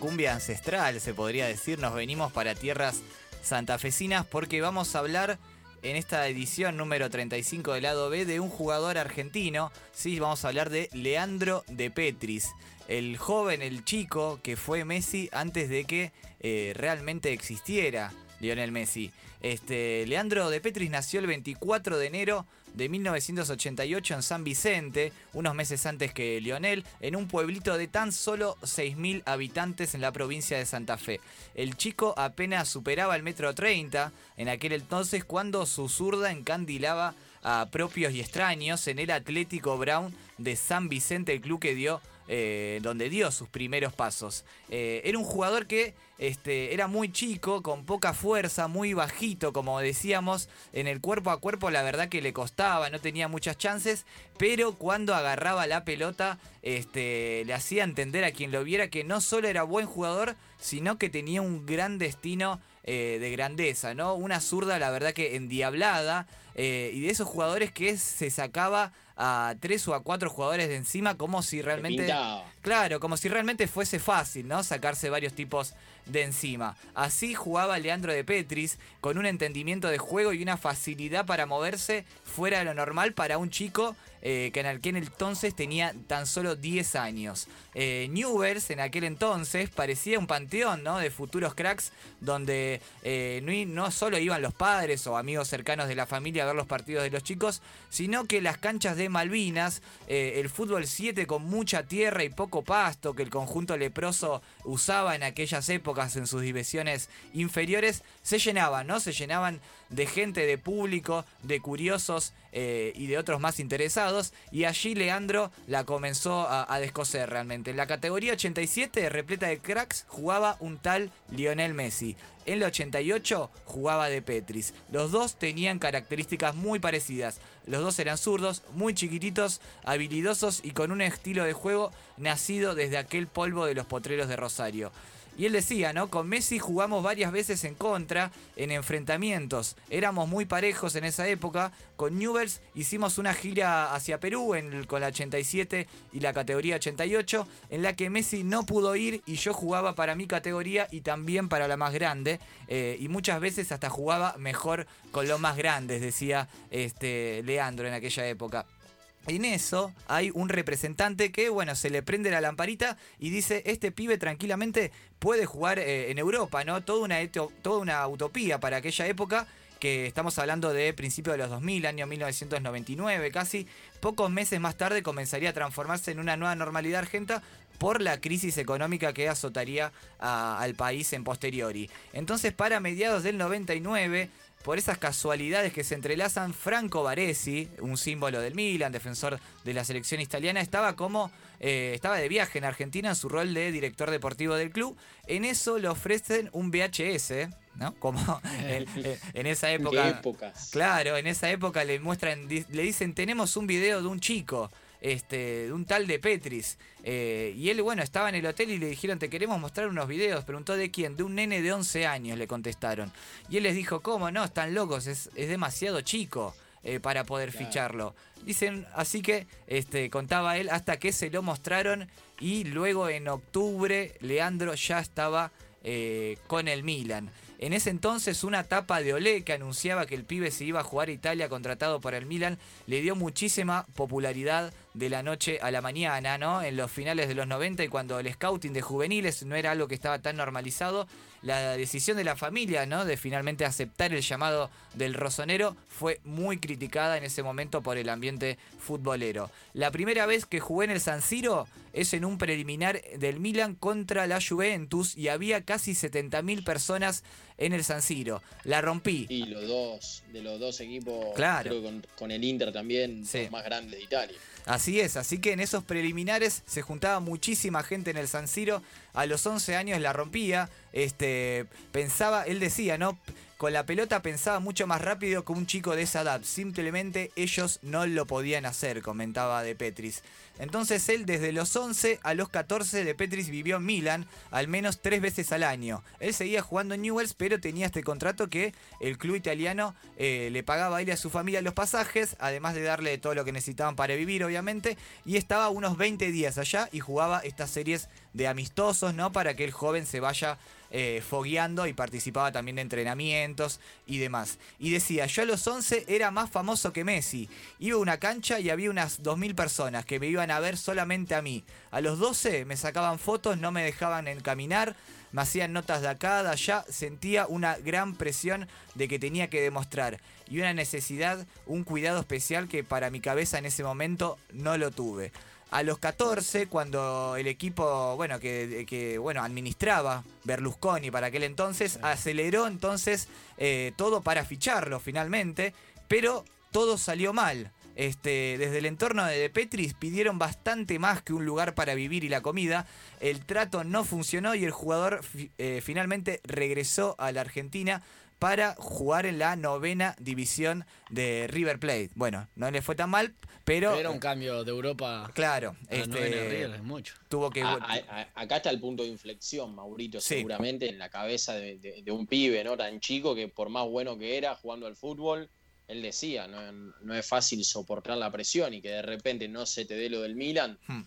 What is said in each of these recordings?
cumbia ancestral, se podría decir. Nos venimos para tierras santafesinas porque vamos a hablar en esta edición número 35 del lado B de un jugador argentino. Sí, vamos a hablar de Leandro de Petris, el joven, el chico que fue Messi antes de que eh, realmente existiera Lionel Messi. Este, Leandro de Petris nació el 24 de enero de 1988 en San Vicente, unos meses antes que Lionel, en un pueblito de tan solo 6.000 habitantes en la provincia de Santa Fe. El chico apenas superaba el metro 30 en aquel entonces cuando su zurda encandilaba a propios y extraños en el Atlético Brown de San Vicente, el club que dio eh, donde dio sus primeros pasos. Eh, era un jugador que este, era muy chico, con poca fuerza, muy bajito, como decíamos, en el cuerpo a cuerpo la verdad que le costaba, no tenía muchas chances, pero cuando agarraba la pelota este, le hacía entender a quien lo viera que no solo era buen jugador, sino que tenía un gran destino eh, de grandeza, ¿no? Una zurda, la verdad que endiablada, y de esos jugadores que se sacaba a tres o a cuatro jugadores de encima como si realmente... Claro, como si realmente fuese fácil, ¿no? Sacarse varios tipos de encima. Así jugaba Leandro de Petris, con un entendimiento de juego y una facilidad para moverse fuera de lo normal para un chico eh, que en aquel entonces tenía tan solo 10 años. Eh, Newell's en aquel entonces parecía un panteón ¿no? de futuros cracks donde eh, no, no, solo iban los padres o amigos cercanos de la familia a ver los partidos de los chicos, sino que las canchas de Malvinas, el fútbol 7 con mucha tierra y poco pasto que el conjunto leproso usaba en aquellas épocas en sus divisiones inferiores, se llenaban, ¿no? Se llenaban de gente, de público, de curiosos eh, y de otros más interesados. Y allí Leandro la comenzó a, descoser realmente. En la categoría 87, repleta de cracks, jugaba un tal Lionel Messi. En el 88 jugaba de Petris. Los dos tenían características muy parecidas. Los dos eran zurdos, muy chiquititos, habilidosos y con un estilo de juego nacido desde aquel polvo de los potreros de Rosario. Y él decía, ¿no? Con Messi jugamos varias veces en contra, en enfrentamientos. Éramos muy parejos en esa época. Con Newells hicimos una gira hacia Perú con la 87 y la categoría 88, en la que Messi no pudo ir y yo jugaba para mi categoría y también para la más grande. Eh, y muchas veces hasta jugaba mejor con los más grandes, decía este, Leandro en aquella época. En eso hay un representante que, bueno, se le prende la lamparita y dice, este pibe tranquilamente puede jugar eh, en Europa, ¿no? Toda una, toda una utopía para aquella época que estamos hablando de principios de los 2000, año 1999 casi, pocos meses más tarde comenzaría a transformarse en una nueva normalidad argenta por la crisis económica que azotaría al país en posteriori. Entonces, para mediados del 99, por esas casualidades que se entrelazan, Franco Baresi, un símbolo del Milan, defensor de la selección italiana, estaba como eh, estaba de viaje en Argentina en su rol de director deportivo del club. En eso le ofrecen un VHS, ¿no? Como en, esa época. Claro, en esa época le muestran, le dicen, tenemos un video de un chico este, de un tal de Petris. Eh, y él, bueno, estaba en el hotel y le dijeron, te queremos mostrar unos videos. Preguntó de quién, de un nene de 11 años, le contestaron. Y él les dijo, ¿cómo no? Están locos, es, demasiado chico. Eh, para poder ficharlo. Dicen, así que este, contaba él hasta que se lo mostraron y luego en octubre Leandro ya estaba eh, con el Milan. En ese entonces una tapa de Olé que anunciaba que el pibe se iba a jugar a Italia contratado para el Milan le dio muchísima popularidad de la noche a la mañana, ¿no? En los finales de los 90 y cuando el scouting de juveniles no era algo que estaba tan normalizado, la decisión de la familia, ¿no? De finalmente aceptar el llamado del rosonero fue muy criticada en ese momento por el ambiente futbolero. La primera vez que jugué en el San Siro es en un preliminar del Milan contra la Juventus y había casi 70.000 personas en el San Siro. La rompí. Y los dos, de los dos equipos, Claro. creo que con, con el Inter también, Sí. los más grandes de Italia. Así es, así que en esos preliminares se juntaba muchísima gente en el San Siro. A los 11 años la rompía. Este, pensaba, él decía, ¿no? Con la pelota pensaba mucho más rápido que un chico de esa edad. Simplemente ellos no lo podían hacer, comentaba De Petris. Entonces él desde los 11 a los 14 de Petris vivió en Milan al menos tres veces al año. Él seguía jugando en Newells, pero tenía este contrato que el club italiano eh, le pagaba a él y a su familia los pasajes, además de darle todo lo que necesitaban para vivir, obviamente. Y estaba unos 20 días allá y jugaba estas series de amistosos, ¿no? Para que el joven se vaya eh, fogueando y participaba también de entrenamientos y demás. Y decía, yo a los 11 era más famoso que Messi. Iba a una cancha y había unas 2.000 personas que me iban a ver solamente a mí. A los 12 me sacaban fotos, no me dejaban en caminar, me hacían notas de acá, de allá, sentía una gran presión de que tenía que demostrar y una necesidad, un cuidado especial que para mi cabeza en ese momento no lo tuve. A los 14, cuando el equipo, bueno, que, que, bueno, administraba Berlusconi para aquel entonces, aceleró entonces eh, todo para ficharlo finalmente, pero todo salió mal. Este, desde el entorno de Petris pidieron bastante más que un lugar para vivir y la comida. El trato no funcionó y el jugador eh, finalmente regresó a la Argentina para jugar en la novena división de River Plate. Bueno, no le fue tan mal, pero... Era un cambio de Europa Claro, a de River, este, es mucho. tuvo que... A- a- a- acá está el punto de inflexión, Maurito, Sí. seguramente en la cabeza de, de- de un pibe no tan chico que por más bueno que era jugando al fútbol, él decía, no, no es fácil soportar la presión y que de repente no se te dé lo del Milan Hmm.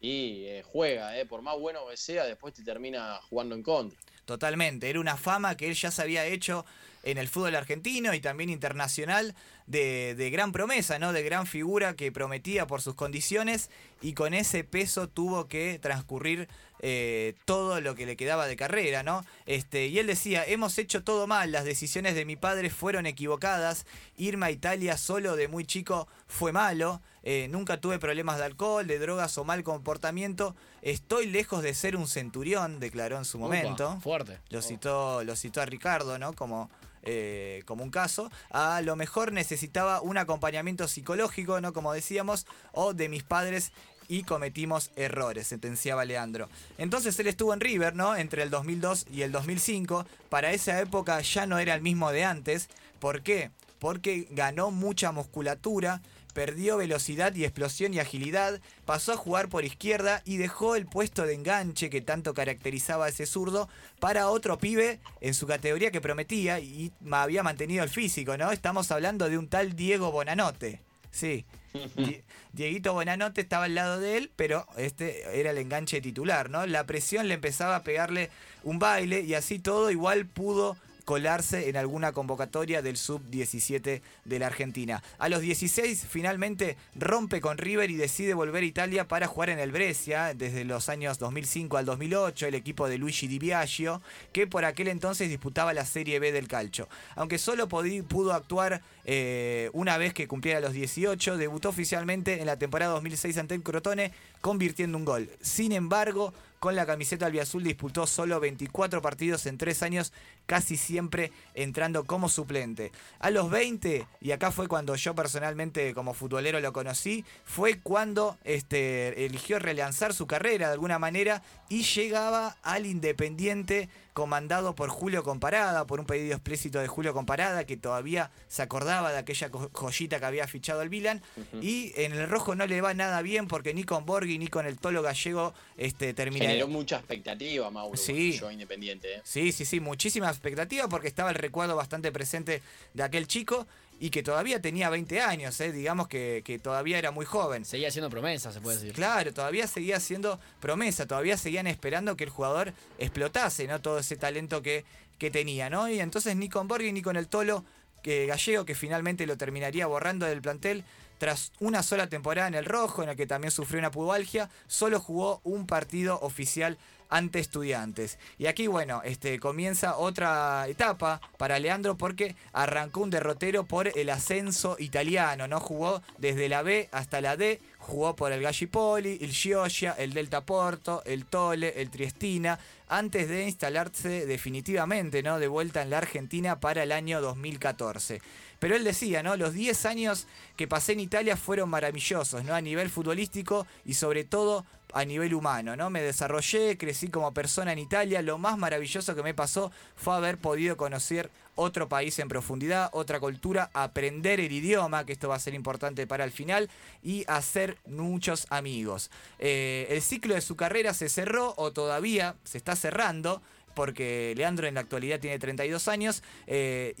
y eh, juega, eh, por más bueno que sea, después te termina jugando en contra. Totalmente, era una fama que él ya se había hecho en el fútbol argentino y también internacional de, de gran promesa, ¿no? De gran figura que prometía por sus condiciones y con ese peso tuvo que transcurrir eh, todo lo que le quedaba de carrera, ¿no? Este, y él decía, hemos hecho todo mal, las decisiones de mi padre fueron equivocadas, irme a Italia solo de muy chico fue malo, eh, nunca tuve problemas de alcohol, de drogas o mal comportamiento, estoy lejos de ser un centurión, declaró en su momento. Fuerte. Lo citó, lo citó a Ricardo, ¿no? Como, eh, como un caso. A lo mejor necesitaba un acompañamiento psicológico, ¿no? Como decíamos, o de mis padres y cometimos errores, sentenciaba Leandro. Entonces él estuvo en River, ¿no? Entre el 2002 y el 2005. Para esa época ya no era el mismo de antes. ¿Por qué? Porque ganó mucha musculatura, perdió velocidad y explosión y agilidad, pasó a jugar por izquierda y dejó el puesto de enganche que tanto caracterizaba a ese zurdo para otro pibe en su categoría que prometía y había mantenido el físico, ¿no? Estamos hablando de un tal Diego Bonanote. Sí. Die- Dieguito Bonanote estaba al lado de él, pero este era el enganche titular, ¿no? La presión le empezaba a pegarle un baile y así todo igual pudo colarse en alguna convocatoria del sub-17 de la Argentina. A los 16 finalmente rompe con River y decide volver a Italia para jugar en el Brescia desde los años 2005 al 2008, el equipo de Luigi Di Biagio, que por aquel entonces disputaba la Serie B del calcio. Aunque solo pudo actuar eh, una vez que cumpliera los 18, debutó oficialmente en la temporada 2006 ante el Crotone, convirtiendo un gol. Sin embargo, con la camiseta albiazul disputó solo 24 partidos en 3 años, casi siempre entrando como suplente. A los 20, y acá fue cuando yo personalmente como futbolero lo conocí, fue cuando este, eligió relanzar su carrera de alguna manera y llegaba al Independiente comandado por Julio Comparada, por un pedido explícito de Julio Comparada, que todavía se acordaba de aquella joyita que había fichado el Milan. Y en el rojo no le va nada bien porque ni con Borghi ni con el Tolo Gallego este, terminaron. Generó mucha expectativa, Mauro, Sí. yo independiente. eh. Sí, sí, sí, muchísima expectativa porque estaba el recuerdo bastante presente de aquel chico y que todavía tenía 20 años, ¿eh? digamos que, que todavía era muy joven. Seguía haciendo promesas, se puede decir. Claro, todavía seguía siendo promesa, todavía seguían esperando que el jugador explotase, ¿no? Todo ese talento que, que tenía, ¿no? Y entonces ni con Borghi ni con el Tolo Gallego, que finalmente lo terminaría borrando del plantel, tras una sola temporada en el rojo, en la que también sufrió una pubalgia, solo jugó un partido oficial ante estudiantes. Y aquí, bueno, este, comienza otra etapa para Leandro porque arrancó un derrotero por el ascenso italiano, ¿no? Jugó desde la B hasta la D, Jugó por el Gallipoli, el Chioggia, el Delta Porto, el Tole, el Triestina, antes de instalarse definitivamente, ¿no? De vuelta en la Argentina para el año 2014. Pero él decía, ¿no? Los 10 años que pasé en Italia fueron maravillosos, ¿no? A nivel futbolístico y sobre todo a nivel humano, ¿no? Me desarrollé, crecí como persona en Italia. Lo más maravilloso que me pasó fue haber podido conocer otro país en profundidad, otra cultura, aprender el idioma, que esto va a ser importante para el final, y hacer muchos amigos. Eh, el ciclo de su carrera se cerró o todavía se está cerrando porque Leandro en la actualidad tiene 32 años. Eh,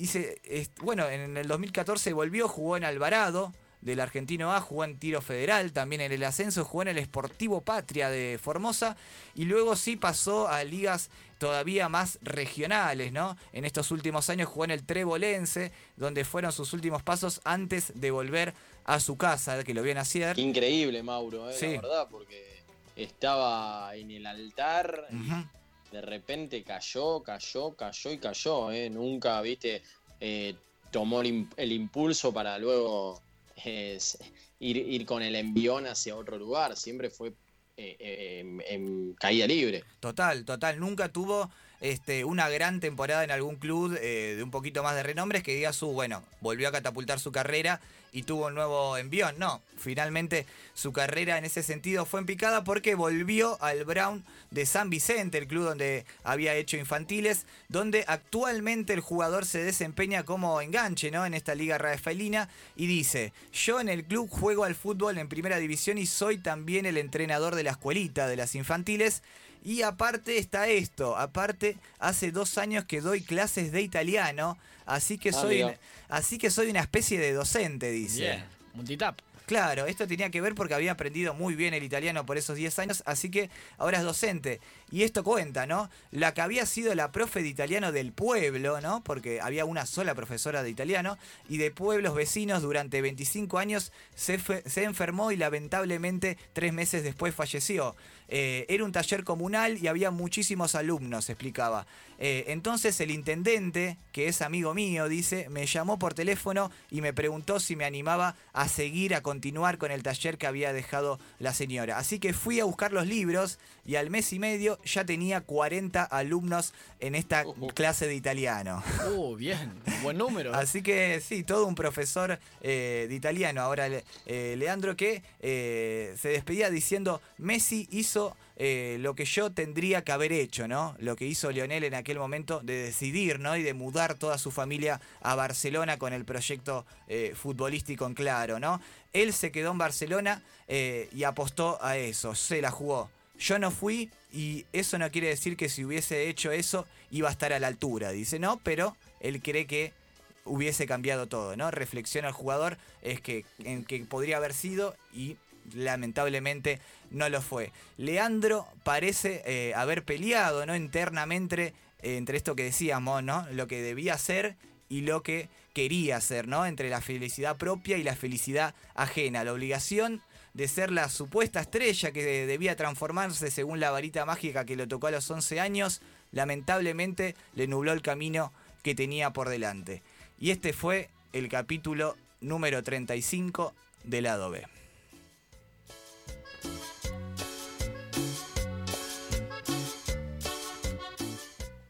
bueno, en el 2014 volvió, jugó en Alvarado, del Argentino A, jugó en tiro federal, también en el ascenso, jugó en el Sportivo Patria de Formosa y luego sí pasó a ligas todavía más regionales, ¿no? En estos últimos años jugó en el Trebolense, donde fueron sus últimos pasos antes de volver a su casa, que lo vio nacer. Increíble, Mauro, ¿eh? la verdad, porque estaba en el altar, de repente cayó, cayó, cayó y cayó, ¿eh? Nunca, viste, eh, tomó el impulso para luego es ir, con el envión hacia otro lugar, siempre fue eh, eh, caída libre. Total, total, nunca tuvo este, una gran temporada en algún club eh, de un poquito más de renombres que diga su, bueno, volvió a catapultar su carrera y tuvo un nuevo envión. No, finalmente su carrera en ese sentido fue en picada porque volvió al Brown de San Vicente, el club donde había hecho infantiles, donde actualmente el jugador se desempeña como enganche ¿no? en esta liga rafaelina y dice, yo en el club juego al fútbol en primera división y soy también el entrenador de la escuelita de las infantiles. Y aparte está esto, aparte hace dos años que doy clases de italiano, así que ah, soy, así que soy una especie de docente, dice. Multitap. Claro, esto tenía que ver porque había aprendido muy bien el italiano por esos 10 años, así que ahora es docente. Y esto cuenta, ¿no? La que había sido la profe de italiano del pueblo, ¿no? Porque había una sola profesora de italiano, y de pueblos vecinos durante 25 años se, enfermó y lamentablemente tres meses después falleció. Eh, era un taller comunal y había muchísimos alumnos, explicaba. Eh, entonces el intendente, que es amigo mío, dice, me llamó por teléfono y me preguntó si me animaba a seguir, a continuar con el taller que había dejado la señora. Así que fui a buscar los libros y al mes y medio ya tenía 40 alumnos en esta clase de italiano. Uh, bien, buen número. Así que sí, todo un profesor eh, de italiano. Ahora, Leandro, que se despedía diciendo, Messi hizo eh, lo que yo tendría que haber hecho, ¿no? Lo que hizo Lionel en aquel momento de decidir, ¿no? Y de mudar toda su familia a Barcelona con el proyecto eh, futbolístico en claro, ¿no? Él se quedó en Barcelona eh, y apostó a eso, se la jugó. Yo no fui y eso no quiere decir que si hubiese hecho eso iba a estar a la altura, dice, no, pero él cree que hubiese cambiado todo, ¿no? Reflexiona el jugador, es que, en que podría haber sido y lamentablemente no lo fue. Leandro parece eh, haber peleado ¿no? internamente eh, entre esto que decíamos, ¿no? lo que debía ser y lo que quería hacer, ¿no? entre la felicidad propia y la felicidad ajena, la obligación de ser la supuesta estrella que debía transformarse según la varita mágica que lo tocó a los 11 años, lamentablemente le nubló el camino que tenía por delante. Y este fue el capítulo número 35 del lado B.